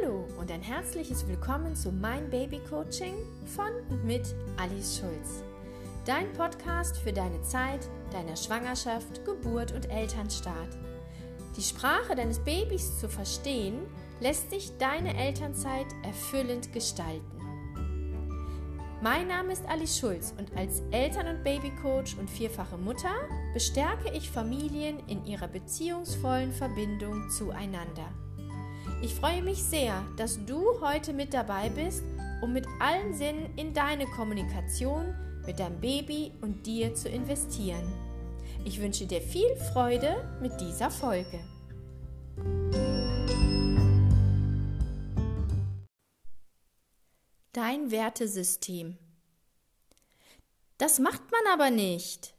Hallo und ein herzliches Willkommen zu Mein Baby Coaching von und mit Alice Schulz. Dein Podcast für deine Zeit, deiner Schwangerschaft, Geburt und Elternstart. Die Sprache deines Babys zu verstehen, lässt sich deine Elternzeit erfüllend gestalten. Mein Name ist Alice Schulz und als Eltern- und Babycoach und vierfache Mutter bestärke ich Familien in ihrer beziehungsvollen Verbindung zueinander. Ich freue mich sehr, dass du heute mit dabei bist, um mit allen Sinnen in deine Kommunikation mit deinem Baby und dir zu investieren. Ich wünsche dir viel Freude mit dieser Folge. Dein Wertesystem. Das macht man aber nicht.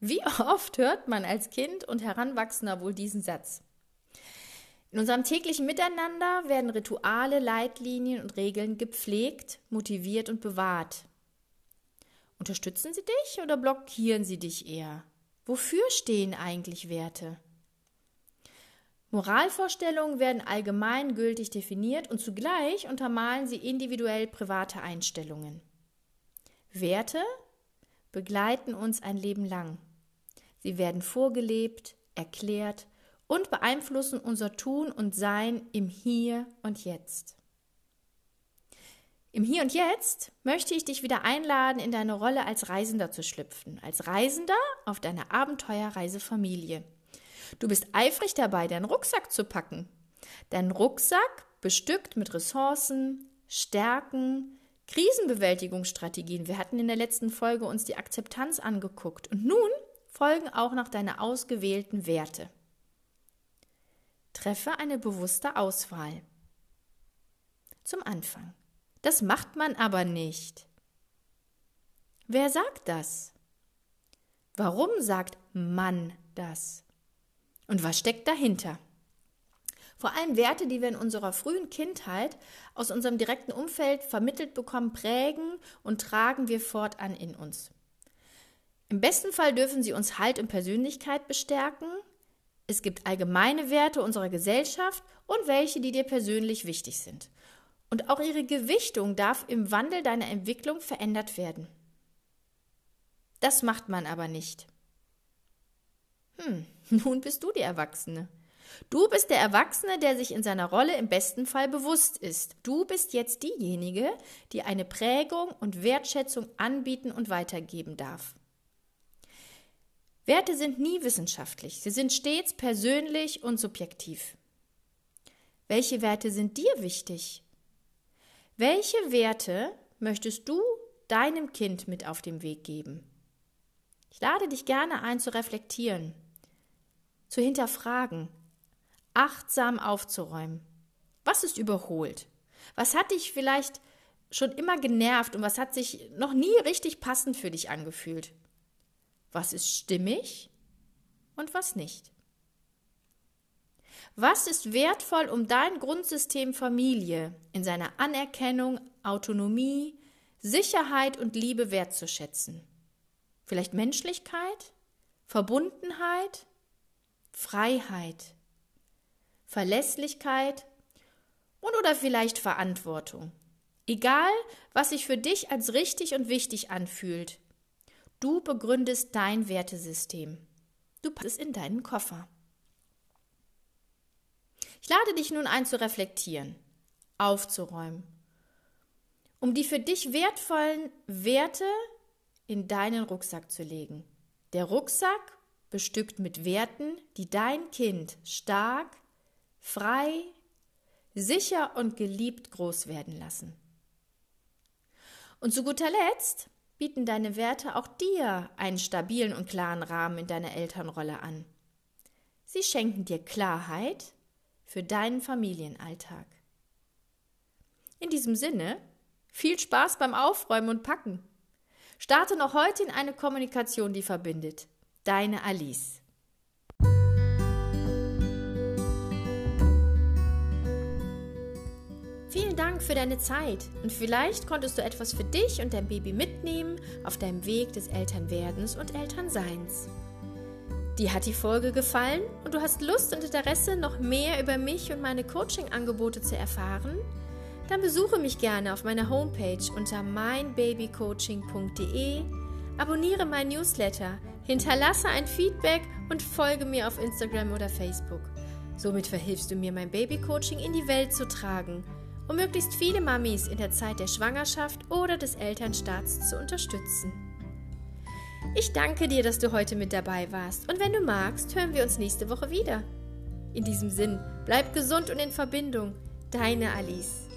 Wie oft hört man als Kind und Heranwachsender wohl diesen Satz? In unserem täglichen Miteinander werden Rituale, Leitlinien und Regeln gepflegt, motiviert und bewahrt. Unterstützen sie dich oder blockieren sie dich eher? Wofür stehen eigentlich Werte? Moralvorstellungen werden allgemein gültig definiert und zugleich untermalen sie individuell private Einstellungen. Werte begleiten uns ein Leben lang. Sie werden vorgelebt, erklärt und beeinflussen unser Tun und Sein im Hier und Jetzt. Im Hier und Jetzt möchte ich dich wieder einladen, in deine Rolle als Reisender zu schlüpfen, als Reisender auf deiner Abenteuerreisefamilie. Du bist eifrig dabei, deinen Rucksack zu packen. Dein Rucksack bestückt mit Ressourcen, Stärken, Krisenbewältigungsstrategien. Wir hatten in der letzten Folge uns die Akzeptanz angeguckt und nun folgen auch noch deine ausgewählten Werte. Treffe eine bewusste Auswahl. Zum Anfang. Das macht man aber nicht. Wer sagt das? Warum sagt man das? Und was steckt dahinter? Vor allem Werte, die wir in unserer frühen Kindheit aus unserem direkten Umfeld vermittelt bekommen, prägen und tragen wir fortan in uns. Im besten Fall dürfen sie uns Halt und Persönlichkeit bestärken, es gibt allgemeine Werte unserer Gesellschaft und welche, die dir persönlich wichtig sind. Und auch ihre Gewichtung darf im Wandel deiner Entwicklung verändert werden. Das macht man aber nicht. Hm, nun bist du die Erwachsene. Du bist der Erwachsene, der sich in seiner Rolle im besten Fall bewusst ist. Du bist jetzt diejenige, die eine Prägung und Wertschätzung anbieten und weitergeben darf. Werte sind nie wissenschaftlich, sie sind stets persönlich und subjektiv. Welche Werte sind dir wichtig? Welche Werte möchtest du deinem Kind mit auf den Weg geben? Ich lade dich gerne ein zu reflektieren, zu hinterfragen, achtsam aufzuräumen. Was ist überholt? Was hat dich vielleicht schon immer genervt und was hat sich noch nie richtig passend für dich angefühlt? Was ist stimmig und was nicht? Was ist wertvoll, um dein Grundsystem Familie in seiner Anerkennung, Autonomie, Sicherheit und Liebe wertzuschätzen? Vielleicht Menschlichkeit, Verbundenheit, Freiheit, Verlässlichkeit und oder vielleicht Verantwortung. Egal, was sich für dich als richtig und wichtig anfühlt, Du begründest dein Wertesystem. Du packst es in deinen Koffer. Ich lade dich nun ein zu reflektieren, aufzuräumen, um die für dich wertvollen Werte in deinen Rucksack zu legen. Der Rucksack bestückt mit Werten, die dein Kind stark, frei, sicher und geliebt groß werden lassen. Und zu guter Letzt bieten deine Werte auch dir einen stabilen und klaren Rahmen in deiner Elternrolle an. Sie schenken dir Klarheit für deinen Familienalltag. In diesem Sinne, viel Spaß beim Aufräumen und Packen. Starte noch heute in eine Kommunikation, die verbindet. Deine Alice. Dank für deine Zeit und vielleicht konntest du etwas für dich und dein Baby mitnehmen auf deinem Weg des Elternwerdens und Elternseins. Dir hat die Folge gefallen und du hast Lust und Interesse, noch mehr über mich und meine Coaching-Angebote zu erfahren? Dann besuche mich gerne auf meiner Homepage unter meinbabycoaching.de, abonniere mein Newsletter, hinterlasse ein Feedback und folge mir auf Instagram oder Facebook. Somit verhilfst du mir, mein Babycoaching in die Welt zu tragen, um möglichst viele Mamis in der Zeit der Schwangerschaft oder des Elternstarts zu unterstützen. Ich danke dir, dass du heute mit dabei warst und wenn du magst, hören wir uns nächste Woche wieder. In diesem Sinn, bleib gesund und in Verbindung. Deine Alice.